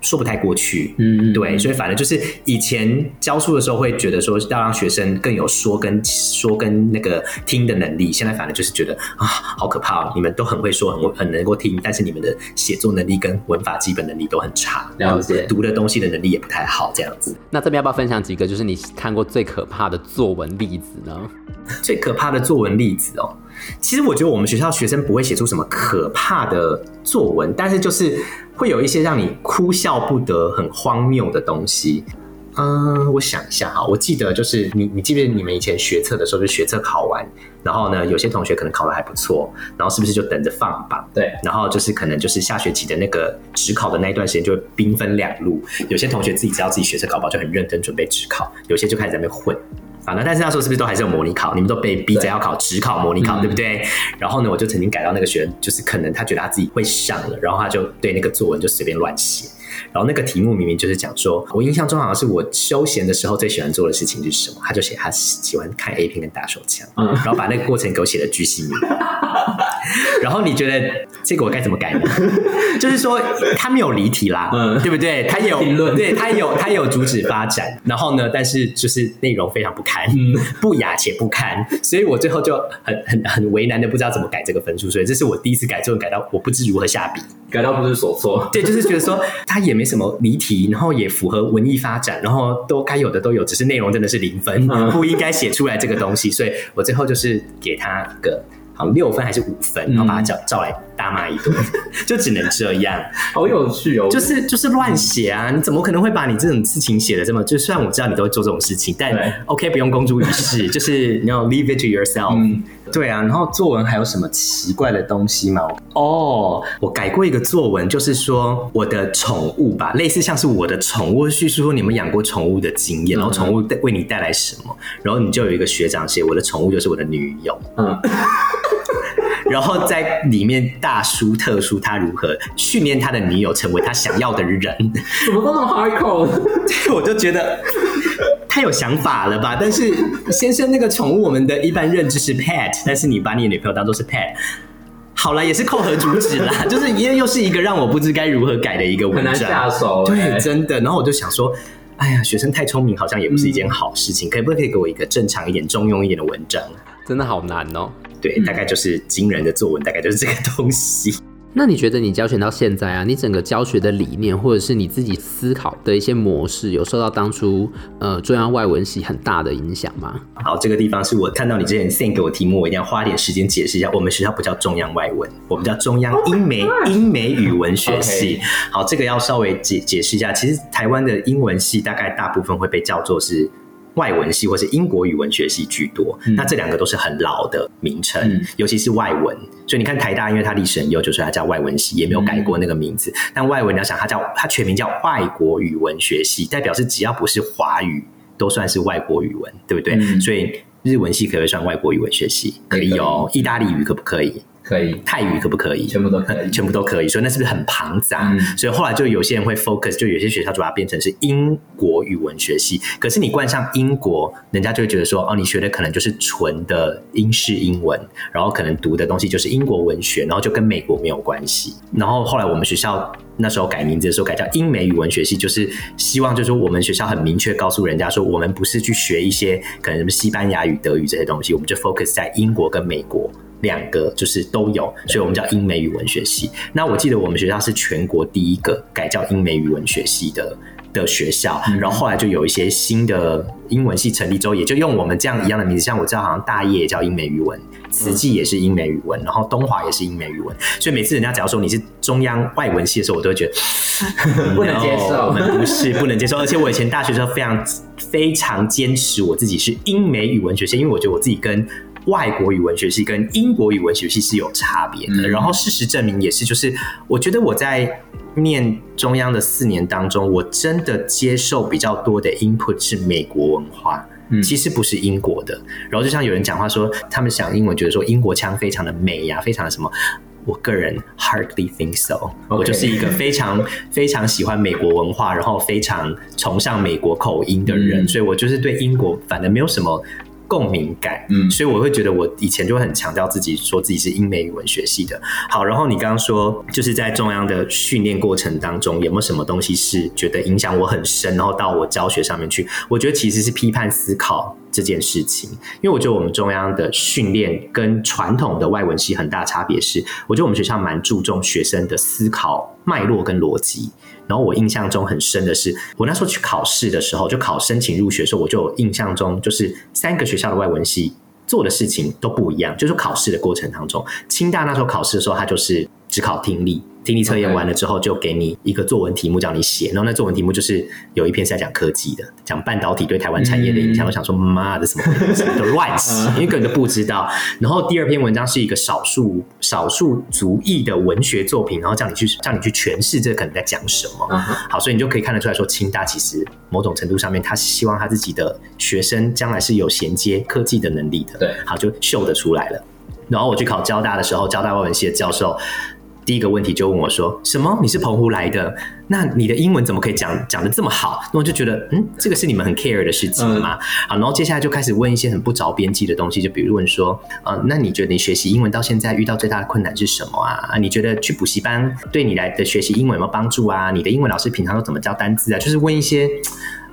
说不太过去，嗯，对，所以反正就是以前教书的时候会觉得说要让学生更有说跟说跟那个听的能力，现在反正就是觉得啊，好可怕哦！你们都很会说，很很能够听，但是你们的写作能力跟文法基本能力都很差，了解，读的东西的能力也不太好，这样子。那这边要不要分享几个就是你看过最可怕的作文例子呢？最可怕的作文例子哦，其实我觉得我们学校学生不会写出什么可怕的作文，但是就是。会有一些让你哭笑不得、很荒谬的东西。嗯，我想一下哈，我记得就是你，你记不记得你们以前学测的时候，就学测考完，然后呢，有些同学可能考得还不错，然后是不是就等着放榜？对，然后就是可能就是下学期的那个指考的那一段时间就会兵分两路，有些同学自己知道自己学测考不好，就很认真准备指考，有些就开始在那边混。反正但是那时候是不是都还是有模拟考？你们都被逼着要考只考模拟考，对不对？然后呢，我就曾经改到那个学生，就是可能他觉得他自己会上了，然后他就对那个作文就随便乱写。然后那个题目明明就是讲说，我印象中好像是我休闲的时候最喜欢做的事情是什么？他就写他喜欢看 A 片跟打手枪，嗯，然后把那个过程给我写的巨细靡。然后你觉得这个我该怎么改呢？就是说他没有离题啦，嗯，对不对？他有 评论，对他有他有阻止发展。然后呢，但是就是内容非常不堪，不雅且不堪，所以我最后就很很很为难的不知道怎么改这个分数。所以这是我第一次改作文改到我不知如何下笔，改到不知所措。对，就是觉得说他也没什么离题，然后也符合文艺发展，然后都该有的都有，只是内容真的是零分，不应该写出来这个东西。所以我最后就是给他个。六分还是五分，然后把他叫叫来大骂一顿，就只能这样。好有趣哦！就是就是乱写啊！你怎么可能会把你这种事情写的这么？就虽然我知道你都会做这种事情，但 OK 不用公诸于世，就是你要 leave it to yourself。嗯，对啊。然后作文还有什么奇怪的东西吗？哦，我改过一个作文，就是说我的宠物吧，类似像是我的宠物叙述说你们养过宠物的经验，然后宠物带为你带来什么，然后你就有一个学长写我的宠物就是我的女友。嗯。然后在里面大书特书他如何训练他的女友成为他想要的人，怎么都那么 hardcore？我就觉得太有想法了吧。但是先生，那个宠物我们的一般认知是 pet，但是你把你的女朋友当做是 pet，好了，也是扣合主旨啦。就是因为又是一个让我不知该如何改的一个文章，很难下手。对，真的。然后我就想说，哎呀，学生太聪明，好像也不是一件好事情。嗯、可不可以给我一个正常一点、中庸一点的文章？真的好难哦。对，大概就是惊人的作文，大概就是这个东西。那你觉得你教学到现在啊，你整个教学的理念，或者是你自己思考的一些模式，有受到当初呃中央外文系很大的影响吗？好，这个地方是我看到你之前 send 给我题目，我一定要花点时间解释一下。我们学校不叫中央外文，我们叫中央英美、oh、英美语文学系。好，这个要稍微解解释一下。其实台湾的英文系大概大部分会被叫做是。外文系或是英国语文学系居多，嗯、那这两个都是很老的名称，嗯、尤其是外文。所以你看台大，因为它历史很悠久，所以它叫外文系，也没有改过那个名字。嗯、但外文你要想，它叫它全名叫外国语文学系，代表是只要不是华语，都算是外国语文，对不对？嗯、所以日文系可不可以算外国语文学系？可以哦。意大利语可不可以？可以，泰语可不可以？全部都可以，全部都可以。所以那是不是很庞杂？嗯、所以后来就有些人会 focus，就有些学校就把它变成是英国语文学系。可是你冠上英国，人家就会觉得说，哦，你学的可能就是纯的英式英文，然后可能读的东西就是英国文学，然后就跟美国没有关系。然后后来我们学校那时候改名字的时候改叫英美语文学系，就是希望就是说我们学校很明确告诉人家说，我们不是去学一些可能什么西班牙语、德语这些东西，我们就 focus 在英国跟美国。两个就是都有，所以我们叫英美语文学系。那我记得我们学校是全国第一个改叫英美语文学系的的学校，然后后来就有一些新的英文系成立之后，也就用我们这样一样的名字，像我知道好像大业也叫英美语文，慈济也是英美语文，然后东华也是英美语文，所以每次人家只要说你是中央外文系的时候，我都会觉得 不能接受，我们不是不能接受，而且我以前大学时候非常非常坚持我自己是英美语文学系，因为我觉得我自己跟外国语文学系跟英国语文学系是有差别的，然后事实证明也是，就是我觉得我在念中央的四年当中，我真的接受比较多的 input 是美国文化，其实不是英国的。然后就像有人讲话说，他们讲英文觉得说英国腔非常的美呀，非常的什么，我个人 hardly think so。我就是一个非常 非常喜欢美国文化，然后非常崇尚美国口音的人，所以我就是对英国反正没有什么。共鸣感，嗯，所以我会觉得我以前就会很强调自己，说自己是英美语文学系的。好，然后你刚刚说，就是在中央的训练过程当中，有没有什么东西是觉得影响我很深，然后到我教学上面去？我觉得其实是批判思考这件事情，因为我觉得我们中央的训练跟传统的外文系很大差别是，我觉得我们学校蛮注重学生的思考脉络跟逻辑。然后我印象中很深的是，我那时候去考试的时候，就考申请入学的时候，我就有印象中就是三个学校的外文系做的事情都不一样。就是考试的过程当中，清大那时候考试的时候，它就是只考听力。听力测验完了之后，就给你一个作文题目叫你写，然后那作文题目就是有一篇是在讲科技的，讲半导体对台湾产业的影响。我想说，妈的，什么都乱 写，因为根本就不知道。然后第二篇文章是一个少数少数族裔的文学作品，然后叫你去叫你去诠释这可能在讲什么。好，所以你就可以看得出来说，清大其实某种程度上面，他希望他自己的学生将来是有衔接科技的能力的。对，好，就秀得出来了。然后我去考交大的时候，交大外文系的教授。第一个问题就问我说：“什么？你是澎湖来的？那你的英文怎么可以讲讲的这么好？”那我就觉得，嗯，这个是你们很 care 的事情嘛？嗯、好，然后接下来就开始问一些很不着边际的东西，就比如问说：“呃，那你觉得你学习英文到现在遇到最大的困难是什么啊？你觉得去补习班对你来的学习英文有没有帮助啊？你的英文老师平常都怎么教单字啊？”就是问一些。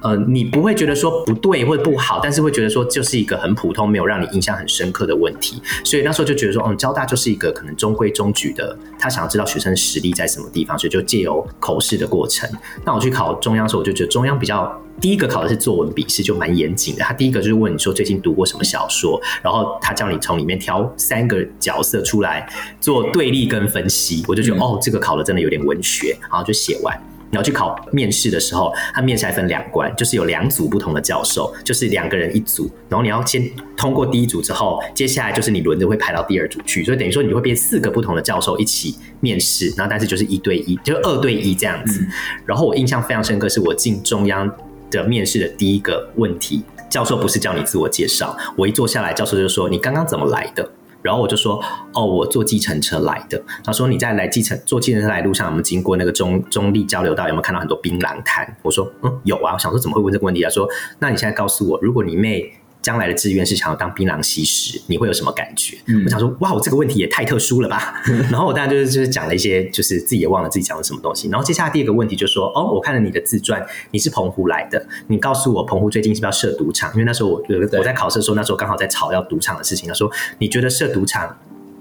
呃，你不会觉得说不对或者不好，但是会觉得说就是一个很普通，没有让你印象很深刻的问题。所以那时候就觉得说，嗯，交大就是一个可能中规中矩的，他想要知道学生实力在什么地方，所以就借由口试的过程。那我去考中央的时候，我就觉得中央比较第一个考的是作文笔试，就蛮严谨的。他第一个就是问你说最近读过什么小说，然后他叫你从里面挑三个角色出来做对立跟分析。我就觉得、哦，这个考的真的有点文学，然后就写完。然后去考面试的时候，他面试还分两关，就是有两组不同的教授，就是两个人一组。然后你要先通过第一组之后，接下来就是你轮着会排到第二组去，所以等于说你会变四个不同的教授一起面试，然后但是就是一对一，就是二对一这样子。嗯、然后我印象非常深刻，是我进中央的面试的第一个问题，教授不是叫你自我介绍，我一坐下来，教授就说：“你刚刚怎么来的？”然后我就说，哦，我坐计程车来的。他说，你在来计程坐计程车来路上，有没有经过那个中中立交流道，有没有看到很多槟榔摊？我说，嗯，有啊。我想说，怎么会问这个问题？啊说，那你现在告诉我，如果你妹。将来的志愿是想要当槟榔西施，你会有什么感觉？嗯、我想说，哇，我这个问题也太特殊了吧。然后我当然就是就是讲了一些，就是自己也忘了自己讲了什么东西。然后接下来第二个问题就是说，哦，我看了你的自传，你是澎湖来的，你告诉我澎湖最近是不是要设赌场？因为那时候我我在考试的时候，那时候刚好在吵要赌场的事情。他说，你觉得设赌场？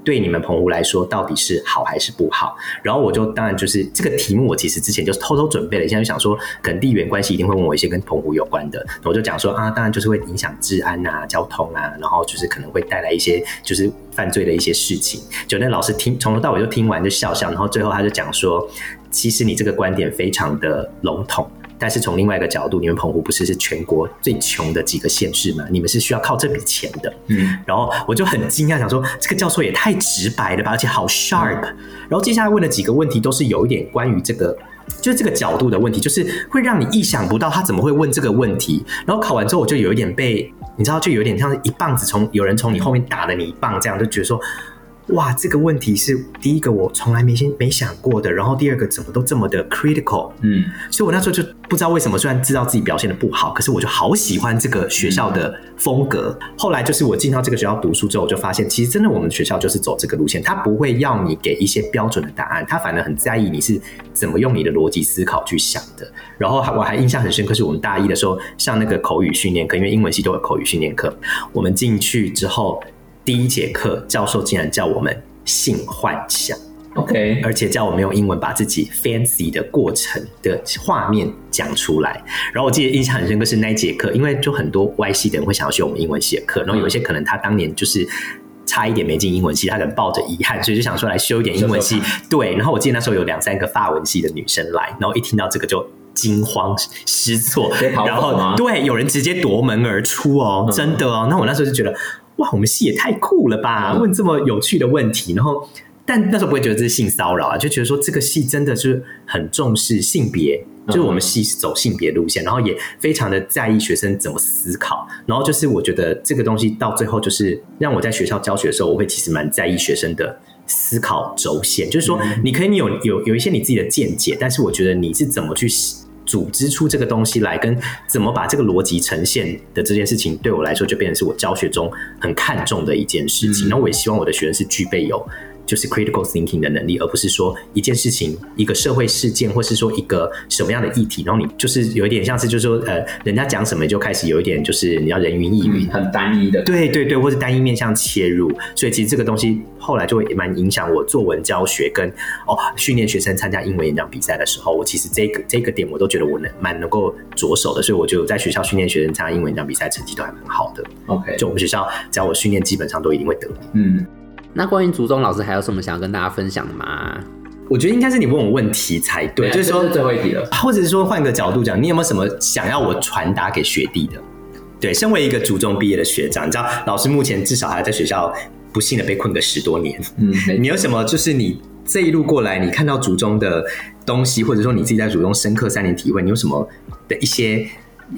对你们澎湖来说，到底是好还是不好？然后我就当然就是这个题目，我其实之前就偷偷准备了一下，就想说，可能地缘关系一定会问我一些跟澎湖有关的，我就讲说啊，当然就是会影响治安啊、交通啊，然后就是可能会带来一些就是犯罪的一些事情。就那老师听从头到尾就听完就笑笑，然后最后他就讲说，其实你这个观点非常的笼统。但是从另外一个角度，你们澎湖不是是全国最穷的几个县市吗？你们是需要靠这笔钱的。嗯，然后我就很惊讶，想说这个教授也太直白了吧，而且好 sharp。然后接下来问的几个问题都是有一点关于这个，就是这个角度的问题，就是会让你意想不到他怎么会问这个问题。然后考完之后，我就有一点被你知道，就有点像一棒子从有人从你后面打了你一棒，这样就觉得说。哇，这个问题是第一个我从来没先没想过的，然后第二个怎么都这么的 critical，嗯，所以我那时候就不知道为什么，虽然知道自己表现的不好，可是我就好喜欢这个学校的风格。嗯、后来就是我进到这个学校读书之后，我就发现其实真的我们学校就是走这个路线，他不会要你给一些标准的答案，他反而很在意你是怎么用你的逻辑思考去想的。然后我还印象很深刻，是我们大一的时候上那个口语训练课，因为英文系都有口语训练课，我们进去之后。第一节课，教授竟然叫我们性幻想，OK，而且叫我们用英文把自己 fancy 的过程的画面讲出来。然后我记得印象很深刻是那一节课，因为就很多外系的人会想要学我们英文系的课，然后有一些可能他当年就是差一点没进英文系，他可能抱着遗憾，所以就想说来修一点英文系。对，然后我记得那时候有两三个法文系的女生来，然后一听到这个就惊慌失措，然后对，有人直接夺门而出哦，真的哦。那我那时候就觉得哇，我们系也太酷了吧，问这么有趣的问题，然后。但那时候不会觉得这是性骚扰啊，就觉得说这个戏真的是很重视性别，就是我们戏是走性别路线，然后也非常的在意学生怎么思考。然后就是我觉得这个东西到最后就是让我在学校教学的时候，我会其实蛮在意学生的思考轴线，就是说你可以你有有有一些你自己的见解，但是我觉得你是怎么去组织出这个东西来，跟怎么把这个逻辑呈现的这件事情，对我来说就变成是我教学中很看重的一件事情。然后我也希望我的学生是具备有。就是 critical thinking 的能力，而不是说一件事情、一个社会事件，或是说一个什么样的议题，然后你就是有一点像是，就是说，呃，人家讲什么就开始有一点，就是你要人云亦云，很单一的，对对对，或是单一面向切入，所以其实这个东西后来就会蛮影响我作文教学跟哦训练学生参加英文演讲比赛的时候，我其实这个这个点我都觉得我能蛮能够着手的，所以我就在学校训练学生参加英文演讲比赛，成绩都还蛮好的。OK，就我们学校只要我训练，基本上都一定会得名。嗯。那关于竹中老师还有什么想要跟大家分享的吗？我觉得应该是你问我问题才对，对就是说是最后一题了，或者是说换个角度讲，你有没有什么想要我传达给学弟的？对，身为一个竹中毕业的学长，你知道老师目前至少还在学校不幸的被困个十多年，嗯，你有什么就是你这一路过来，你看到竹中的东西，或者说你自己在竹中深刻三年体会，你有什么的一些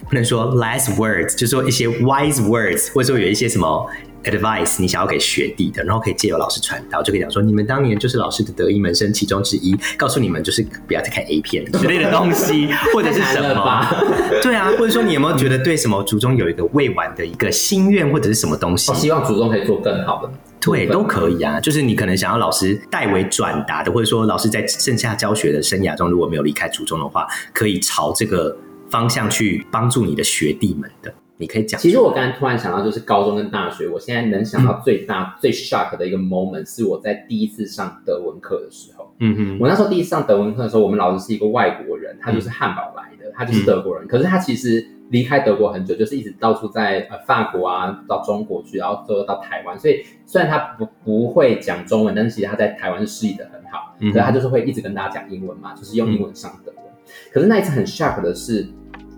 不能说 last words，就是说一些 wise words，或者说有一些什么？advice 你想要给学弟的，然后可以借由老师传达，就可以讲说，你们当年就是老师的得意门生其中之一，告诉你们就是不要再看 A 片之类的东西，或者是什么？对啊，或者说你有没有觉得对什么竹中有一个未完的一个心愿，或者是什么东西？希望竹中可以做更好的，对，都可以啊。就是你可能想要老师代为转达的，或者说老师在剩下教学的生涯中，如果没有离开初中的话，可以朝这个方向去帮助你的学弟们的。你可以讲。其实我刚才突然想到，就是高中跟大学，我现在能想到最大、嗯、最 shock 的一个 moment 是我在第一次上德文课的时候。嗯哼，我那时候第一次上德文课的时候，我们老师是一个外国人，他就是汉堡来的，他就是德国人。嗯、可是他其实离开德国很久，就是一直到处在呃法国啊，到中国去，然后最后到台湾。所以虽然他不不会讲中文，但是其实他在台湾是适应的很好。嗯，所以他就是会一直跟大家讲英文嘛，就是用英文上德文。嗯、可是那一次很 shock 的是，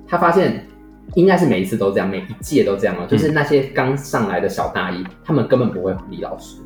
他发现。应该是每一次都这样，每一届都这样哦。就是那些刚上来的小大一，他们根本不会理老师。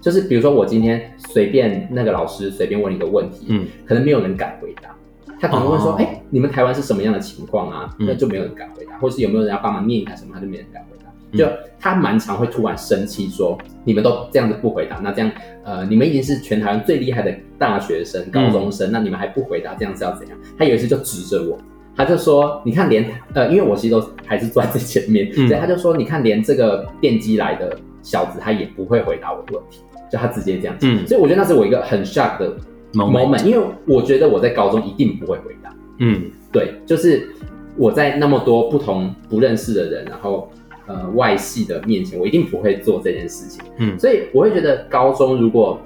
就是比如说，我今天随便那个老师随便问一个问题，嗯，可能没有人敢回答。他可能会说：“哎、哦欸，你们台湾是什么样的情况啊？”那就没有人敢回答。或是有没有人要帮忙念一下什么，他就没人敢回答。就他蛮常会突然生气说：“你们都这样子不回答，那这样呃，你们已经是全台湾最厉害的大学生、高中生，那你们还不回答，这样子要怎样？”他有一次就指着我。他就说：“你看连，呃，因为我其实都还是坐在最前面，嗯、所以他就说：‘你看，连这个电机来的小子，他也不会回答我的问题。’就他直接这样讲。嗯，所以我觉得那是我一个很 shock 的 moment，因为我觉得我在高中一定不会回答。嗯，对，就是我在那么多不同不认识的人，然后呃外系的面前，我一定不会做这件事情。嗯，所以我会觉得高中如果。”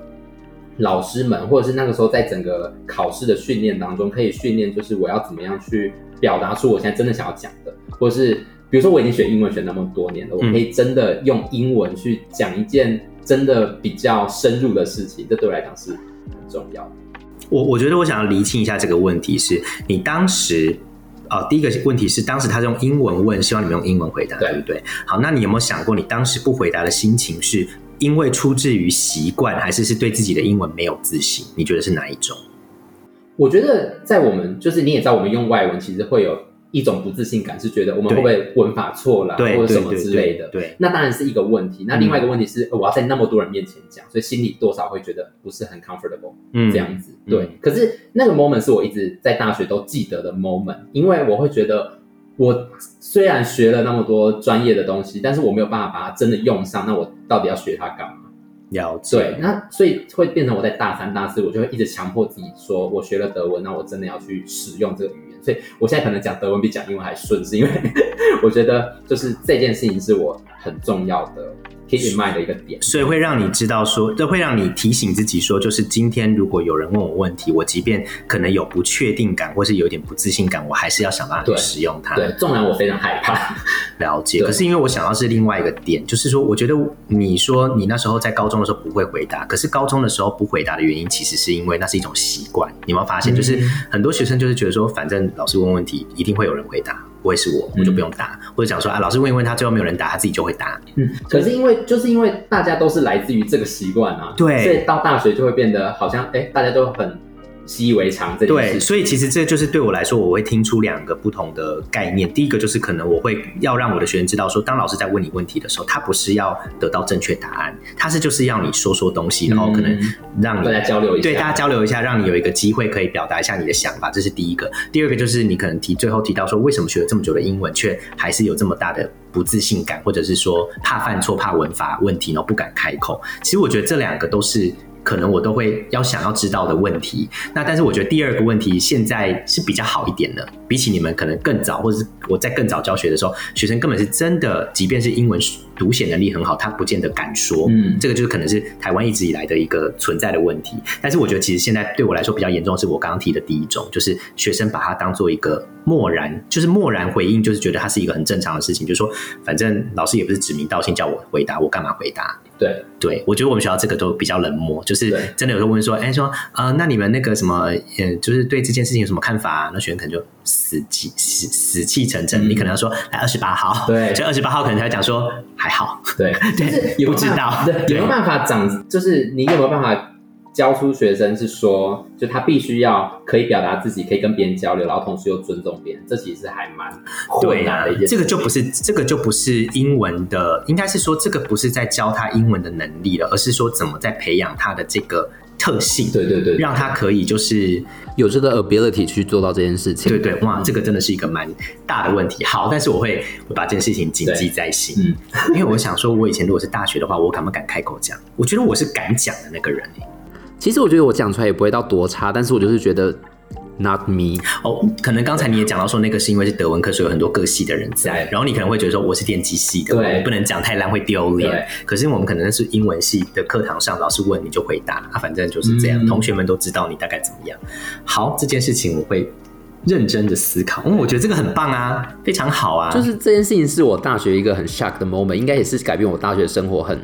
老师们，或者是那个时候，在整个考试的训练当中，可以训练，就是我要怎么样去表达出我现在真的想要讲的，或者是比如说我已经学英文学那么多年了，我可以真的用英文去讲一件真的比较深入的事情，这对我来讲是很重要的。我我觉得我想要厘清一下这个问题是，你当时啊、呃，第一个问题是当时他是用英文问，希望你们用英文回答，对，对不对？好，那你有没有想过，你当时不回答的心情是？因为出自于习惯，还是是对自己的英文没有自信？你觉得是哪一种？我觉得在我们就是你也知道，我们用外文其实会有一种不自信感，是觉得我们会不会文法错了，或者什么之类的。对，对，对，对，那当然是一个问题。那另外一个问题是，我要在那么多人面前讲，所以心里多少会觉得不是很 comfortable。嗯，这样子。对。嗯、可是那个 moment 是我一直在大学都记得的 moment，因为我会觉得。我虽然学了那么多专业的东西，但是我没有办法把它真的用上。那我到底要学它干嘛？了解。对，那所以会变成我在大三、大四，我就会一直强迫自己说，我学了德文，那我真的要去使用这个语言。所以我现在可能讲德文比讲英文还顺，是因为 我觉得就是这件事情是我很重要的 keep in mind 的一个点，所以会让你知道说，这会让你提醒自己说，就是今天如果有人问我问题，我即便可能有不确定感，或是有点不自信感，我还是要想办法去使用它。对，纵然我非常害怕，了解。可是因为我想到是另外一个点，就是说，我觉得你说你那时候在高中的时候不会回答，可是高中的时候不回答的原因，其实是因为那是一种习惯。你有没有发现，就是很多学生就是觉得说，反正老师问问题，一定会有人回答。不会是我，我就不用答，嗯、或者讲说啊，老师问一问他，最后没有人答，他自己就会答。嗯，可是因为就是因为大家都是来自于这个习惯啊，对，所以到大学就会变得好像哎、欸，大家都很。习以为常这件事，对，所以其实这就是对我来说，我会听出两个不同的概念。第一个就是可能我会要让我的学生知道说，当老师在问你问题的时候，他不是要得到正确答案，他是就是要你说说东西，然后可能让你大家交流一下，对大家交流一下，让你有一个机会可以表达一下你的想法，这是第一个。第二个就是你可能提最后提到说，为什么学了这么久的英文，却还是有这么大的不自信感，或者是说怕犯错、怕文法问题，然后不敢开口。其实我觉得这两个都是。可能我都会要想要知道的问题，那但是我觉得第二个问题现在是比较好一点的，比起你们可能更早，或者是我在更早教学的时候，学生根本是真的，即便是英文读写能力很好，他不见得敢说，嗯，这个就是可能是台湾一直以来的一个存在的问题。但是我觉得其实现在对我来说比较严重的是我刚刚提的第一种，就是学生把它当做一个漠然，就是漠然回应，就是觉得它是一个很正常的事情，就是说反正老师也不是指名道姓叫我回答，我干嘛回答？对对，我觉得我们学校这个都比较冷漠，就是真的有时候问说，哎对，说啊、呃，那你们那个什么，嗯，就是对这件事情有什么看法、啊？那学生可能就死气死死气沉沉，嗯、你可能要说来二十八号，对，所以二十八号可能才会讲说还好，对，对，也不知道，对，有没有办法长，就是你有没有办法？教出学生是说，就他必须要可以表达自己，可以跟别人交流，然后同时又尊重别人，这其实还蛮困难的一件事。对啊，这个就不是这个就不是英文的，应该是说这个不是在教他英文的能力了，而是说怎么在培养他的这个特性。对对对，让他可以就是有这个 ability 去做到这件事情。对对，哇，这个真的是一个蛮大的问题。好，但是我会我把这件事情谨记在心。嗯，因为我想说，我以前如果是大学的话，我敢不敢开口讲？我觉得我是敢讲的那个人。其实我觉得我讲出来也不会到多差，但是我就是觉得 not me 哦。可能刚才你也讲到说那个是因为是德文科，所以有很多各系的人在，然后你可能会觉得说我是电机系的，对，我不能讲太烂会丢脸。可是我们可能是英文系的课堂上，老师问你就回答，啊，反正就是这样，嗯、同学们都知道你大概怎么样。好，这件事情我会认真的思考。因嗯，我觉得这个很棒啊，非常好啊。就是这件事情是我大学一个很 shock 的 moment，应该也是改变我大学生活很。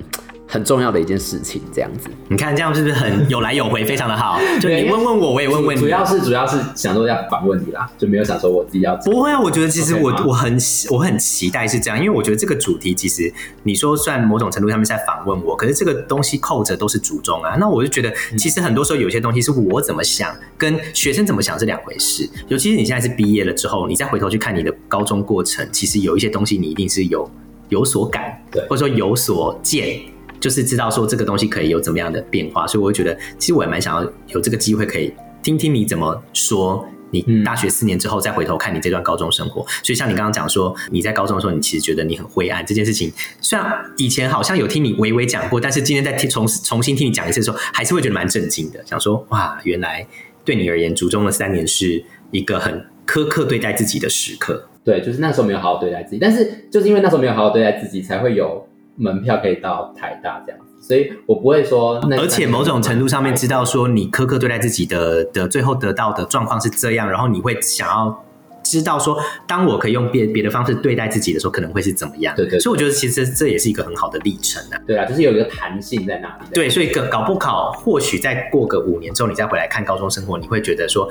很重要的一件事情，这样子，你看这样是不是很有来有回，非常的好？就你问问我，我也问问你。主要是主要是想说要反问你啦，就没有想说我自己要。不会啊，我觉得其实我我很我很期待是这样，因为我觉得这个主题其实你说算某种程度上面在访问我，可是这个东西扣着都是主轴啊。那我就觉得其实很多时候有些东西是我怎么想，跟学生怎么想是两回事。尤其是你现在是毕业了之后，你再回头去看你的高中过程，其实有一些东西你一定是有有所感，对，或者说有所见。就是知道说这个东西可以有怎么样的变化，所以我会觉得，其实我也蛮想要有这个机会可以听听你怎么说。你大学四年之后再回头看你这段高中生活，所以像你刚刚讲说你在高中的时候，你其实觉得你很灰暗这件事情，虽然以前好像有听你微微讲过，但是今天再听重重新听你讲一次的时候，还是会觉得蛮震惊的。想说哇，原来对你而言，卒中的三年是一个很苛刻对待自己的时刻。对，就是那时候没有好好对待自己，但是就是因为那时候没有好好对待自己，才会有。门票可以到台大这样子，所以我不会说。而且某种程度上面知道说你苛刻对待自己的的最后得到的状况是这样，然后你会想要知道说，当我可以用别别的方式对待自己的时候，可能会是怎么样？对，对对。所以我觉得其实这也是一个很好的历程啊。对啊，就是有一个弹性在那里。对，所以搞搞不好，或许再过个五年之后，你再回来看高中生活，你会觉得说。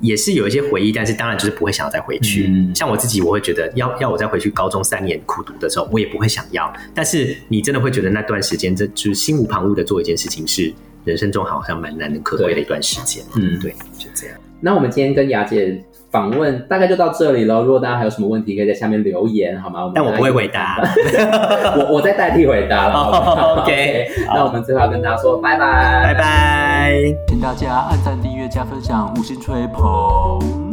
也是有一些回忆，但是当然就是不会想要再回去。嗯、像我自己，我会觉得要要我再回去高中三年苦读的时候，我也不会想要。但是你真的会觉得那段时间，这就是心无旁骛的做一件事情，是人生中好像蛮难能可贵的一段时间。嗯，对，就这样。那我们今天跟雅姐访问大概就到这里了。如果大家还有什么问题，可以在下面留言，好吗？我但我不会回答，我我在代替回答了。Oh, OK，好那我们最后要跟大家说拜拜，拜拜，请大家按赞、订阅、加分享、五星吹捧。